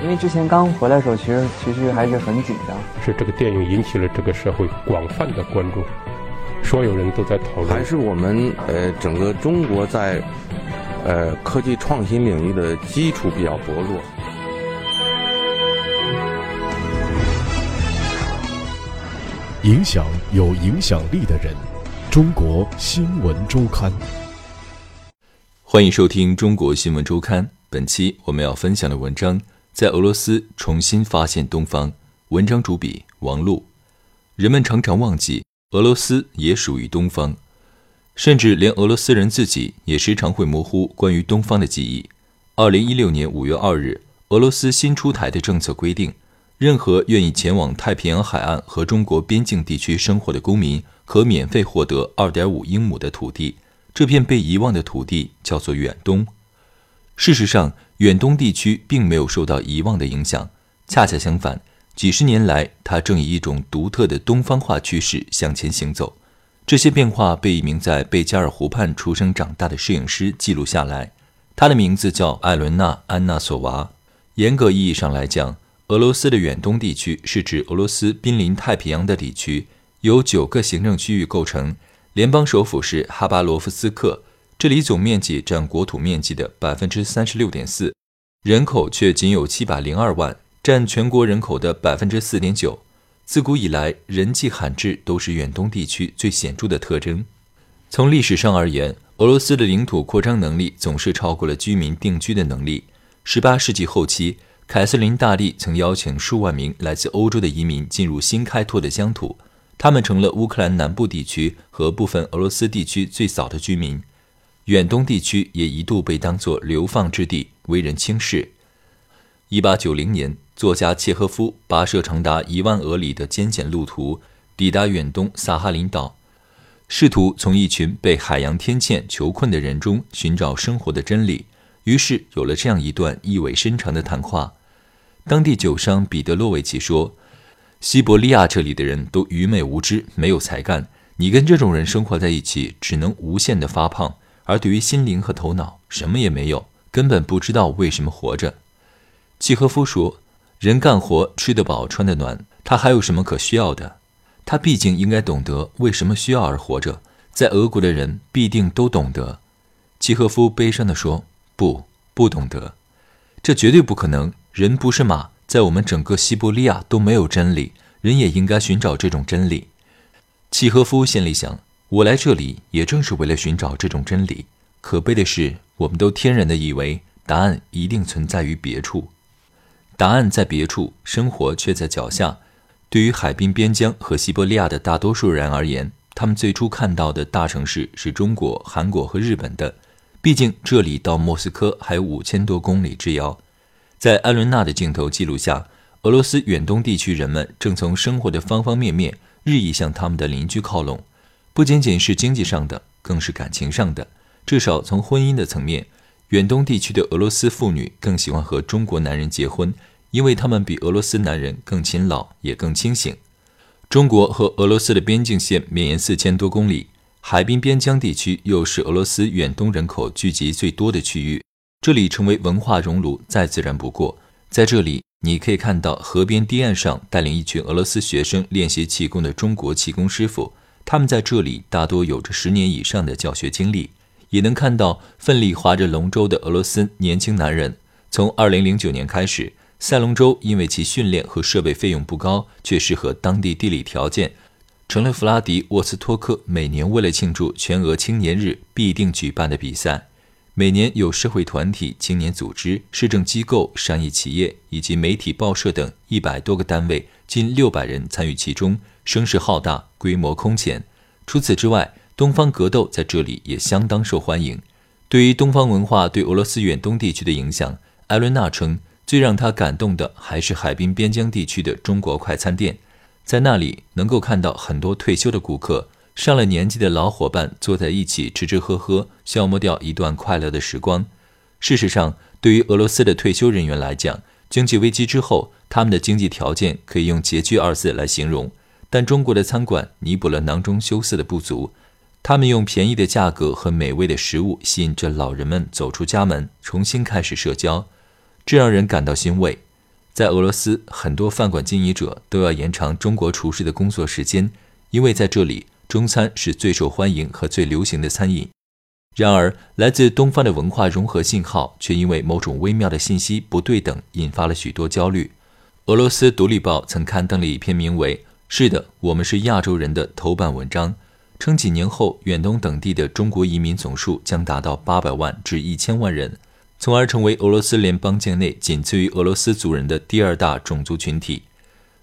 因为之前刚回来的时候，其实其实还是很紧张。是这个电影引起了这个社会广泛的关注，所有人都在讨论。还是我们呃整个中国在呃科技创新领域的基础比较薄弱。影响有影响力的人，中国新闻周刊。欢迎收听中国新闻周刊。本期我们要分享的文章。在俄罗斯重新发现东方。文章主笔王璐。人们常常忘记，俄罗斯也属于东方，甚至连俄罗斯人自己也时常会模糊关于东方的记忆。二零一六年五月二日，俄罗斯新出台的政策规定，任何愿意前往太平洋海岸和中国边境地区生活的公民，可免费获得二点五英亩的土地。这片被遗忘的土地叫做远东。事实上，远东地区并没有受到遗忘的影响，恰恰相反，几十年来，它正以一种独特的东方化趋势向前行走。这些变化被一名在贝加尔湖畔出生长大的摄影师记录下来，他的名字叫艾伦娜·安纳索娃。严格意义上来讲，俄罗斯的远东地区是指俄罗斯濒临太平洋的地区，由九个行政区域构成，联邦首府是哈巴罗夫斯克。这里总面积占国土面积的百分之三十六点四，人口却仅有七百零二万，占全国人口的百分之四点九。自古以来，人迹罕至都是远东地区最显著的特征。从历史上而言，俄罗斯的领土扩张能力总是超过了居民定居的能力。十八世纪后期，凯瑟琳大帝曾邀请数万名来自欧洲的移民进入新开拓的疆土，他们成了乌克兰南部地区和部分俄罗斯地区最早的居民。远东地区也一度被当作流放之地，为人轻视。一八九零年，作家契诃夫跋涉长达一万俄里的艰险路途，抵达远东萨哈林岛，试图从一群被海洋天堑囚困的人中寻找生活的真理。于是有了这样一段意味深长的谈话。当地酒商彼得洛维奇说：“西伯利亚这里的人都愚昧无知，没有才干。你跟这种人生活在一起，只能无限的发胖。”而对于心灵和头脑，什么也没有，根本不知道为什么活着。契诃夫说：“人干活，吃得饱，穿得暖，他还有什么可需要的？他毕竟应该懂得为什么需要而活着。在俄国的人必定都懂得。”契诃夫悲伤地说：“不，不懂得，这绝对不可能。人不是马，在我们整个西伯利亚都没有真理，人也应该寻找这种真理。”契诃夫心里想。我来这里也正是为了寻找这种真理。可悲的是，我们都天然的以为答案一定存在于别处，答案在别处，生活却在脚下。对于海滨边疆和西伯利亚的大多数人而言，他们最初看到的大城市是中国、韩国和日本的。毕竟这里到莫斯科还有五千多公里之遥。在艾伦娜的镜头记录下，俄罗斯远东地区人们正从生活的方方面面日益向他们的邻居靠拢。不仅仅是经济上的，更是感情上的。至少从婚姻的层面，远东地区的俄罗斯妇女更喜欢和中国男人结婚，因为他们比俄罗斯男人更勤劳，也更清醒。中国和俄罗斯的边境线绵延四千多公里，海滨边疆地区又是俄罗斯远东人口聚集最多的区域，这里成为文化熔炉再自然不过。在这里，你可以看到河边堤岸上带领一群俄罗斯学生练习气功的中国气功师傅。他们在这里大多有着十年以上的教学经历，也能看到奋力划着龙舟的俄罗斯年轻男人。从2009年开始，赛龙舟因为其训练和设备费用不高，却适合当地地理条件，成了弗拉迪沃斯托克每年为了庆祝全俄青年日必定举办的比赛。每年有社会团体、青年组织、市政机构、商业企业以及媒体、报社等一百多个单位，近六百人参与其中。声势浩大，规模空前。除此之外，东方格斗在这里也相当受欢迎。对于东方文化对俄罗斯远东地区的影响，艾伦娜称，最让他感动的还是海滨边疆地区的中国快餐店。在那里，能够看到很多退休的顾客，上了年纪的老伙伴坐在一起吃吃喝喝，消磨掉一段快乐的时光。事实上，对于俄罗斯的退休人员来讲，经济危机之后，他们的经济条件可以用拮据二字来形容。但中国的餐馆弥补了囊中羞涩的不足，他们用便宜的价格和美味的食物吸引着老人们走出家门，重新开始社交，这让人感到欣慰。在俄罗斯，很多饭馆经营者都要延长中国厨师的工作时间，因为在这里中餐是最受欢迎和最流行的餐饮。然而，来自东方的文化融合信号却因为某种微妙的信息不对等，引发了许多焦虑。俄罗斯《独立报》曾刊登了一篇名为《是的，我们是亚洲人》的头版文章，称几年后远东等地的中国移民总数将达到八百万至一千万人。从而成为俄罗斯联邦境内仅次于俄罗斯族人的第二大种族群体。《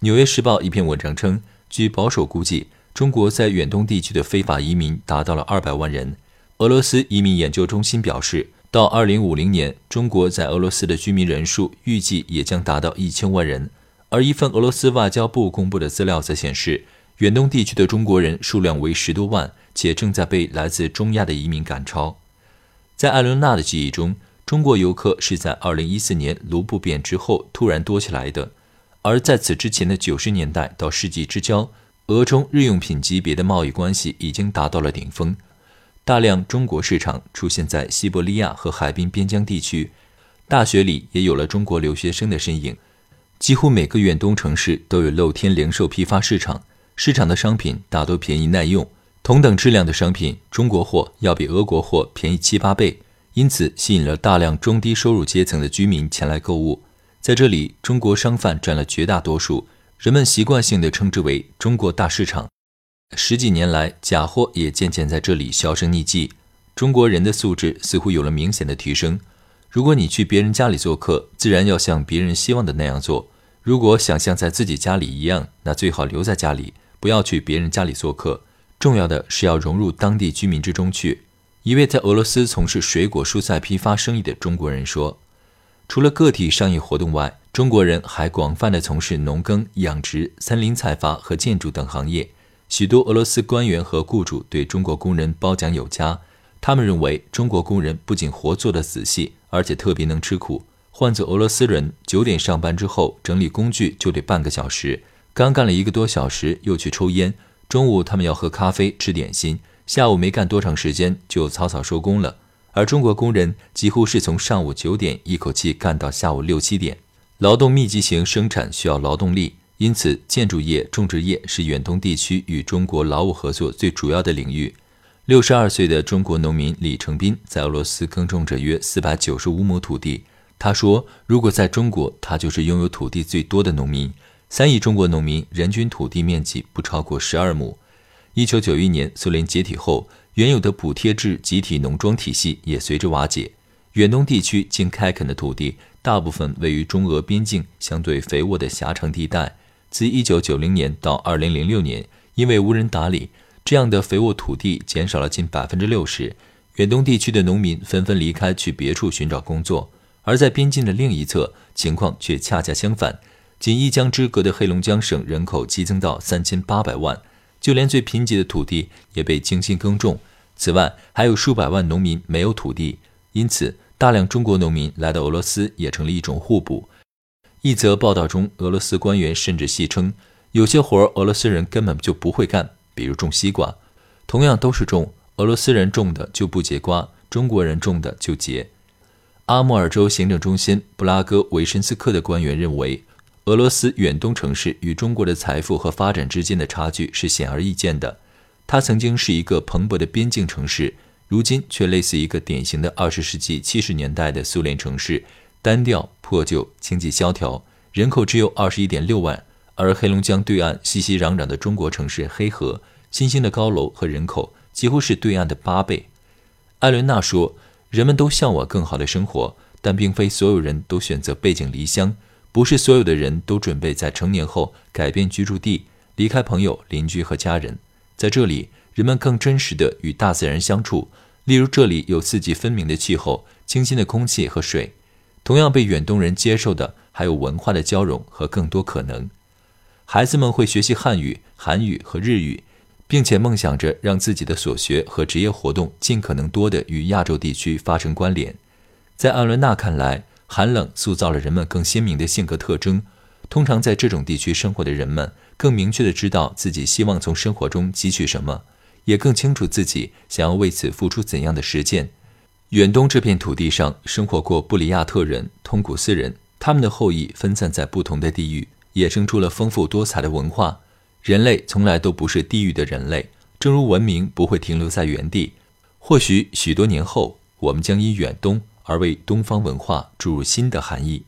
纽约时报》一篇文章称，据保守估计，中国在远东地区的非法移民达到了二百万人。俄罗斯移民研究中心表示，到二零五零年，中国在俄罗斯的居民人数预计也将达到一千万人。而一份俄罗斯外交部公布的资料则显示，远东地区的中国人数量为十多万，且正在被来自中亚的移民赶超。在艾伦娜的记忆中。中国游客是在2014年卢布变之后突然多起来的，而在此之前的90年代到世纪之交，俄中日用品级别的贸易关系已经达到了顶峰，大量中国市场出现在西伯利亚和海滨边疆地区，大学里也有了中国留学生的身影，几乎每个远东城市都有露天零售批发市场，市场的商品大多便宜耐用，同等质量的商品，中国货要比俄国货便宜七八倍。因此，吸引了大量中低收入阶层的居民前来购物。在这里，中国商贩占了绝大多数，人们习惯性地称之为“中国大市场”。十几年来，假货也渐渐在这里销声匿迹。中国人的素质似乎有了明显的提升。如果你去别人家里做客，自然要像别人希望的那样做。如果想像在自己家里一样，那最好留在家里，不要去别人家里做客。重要的是要融入当地居民之中去。一位在俄罗斯从事水果蔬菜批发生意的中国人说：“除了个体商业活动外，中国人还广泛地从事农耕、养殖、森林采伐和建筑等行业。许多俄罗斯官员和雇主对中国工人褒奖有加。他们认为，中国工人不仅活做得仔细，而且特别能吃苦。换做俄罗斯人，九点上班之后整理工具就得半个小时，刚干了一个多小时又去抽烟。中午他们要喝咖啡、吃点心。”下午没干多长时间就草草收工了，而中国工人几乎是从上午九点一口气干到下午六七点。劳动密集型生产需要劳动力，因此建筑业、种植业是远东地区与中国劳务合作最主要的领域。六十二岁的中国农民李成斌在俄罗斯耕种着约四百九十五亩土地。他说：“如果在中国，他就是拥有土地最多的农民。三亿中国农民人均土地面积不超过十二亩。”一九九一年，苏联解体后，原有的补贴制集体农庄体系也随之瓦解。远东地区经开垦的土地，大部分位于中俄边境相对肥沃的狭长地带。自一九九零年到二零零六年，因为无人打理，这样的肥沃土地减少了近百分之六十。远东地区的农民纷纷离开，去别处寻找工作。而在边境的另一侧，情况却恰恰相反。仅一江之隔的黑龙江省人口激增到三千八百万。就连最贫瘠的土地也被精心耕种。此外，还有数百万农民没有土地，因此大量中国农民来到俄罗斯也成了一种互补。一则报道中，俄罗斯官员甚至戏称，有些活儿俄罗斯人根本就不会干，比如种西瓜，同样都是种，俄罗斯人种的就不结瓜，中国人种的就结。阿穆尔州行政中心布拉戈维申斯克的官员认为。俄罗斯远东城市与中国的财富和发展之间的差距是显而易见的。它曾经是一个蓬勃的边境城市，如今却类似一个典型的二十世纪七十年代的苏联城市，单调破旧，经济萧条，人口只有二十一点六万。而黑龙江对岸熙熙攘攘的中国城市黑河，新兴的高楼和人口几乎是对岸的八倍。艾伦娜说：“人们都向往更好的生活，但并非所有人都选择背井离乡。”不是所有的人都准备在成年后改变居住地，离开朋友、邻居和家人。在这里，人们更真实地与大自然相处。例如，这里有四季分明的气候、清新的空气和水。同样被远东人接受的，还有文化的交融和更多可能。孩子们会学习汉语、韩语和日语，并且梦想着让自己的所学和职业活动尽可能多地与亚洲地区发生关联。在阿伦娜看来，寒冷塑造了人们更鲜明的性格特征。通常在这种地区生活的人们，更明确地知道自己希望从生活中汲取什么，也更清楚自己想要为此付出怎样的实践。远东这片土地上生活过布里亚特人、通古斯人、他们的后裔分散在不同的地域，衍生出了丰富多彩的文化。人类从来都不是地域的人类，正如文明不会停留在原地。或许许多年后，我们将因远东而为东方文化注入新的含义。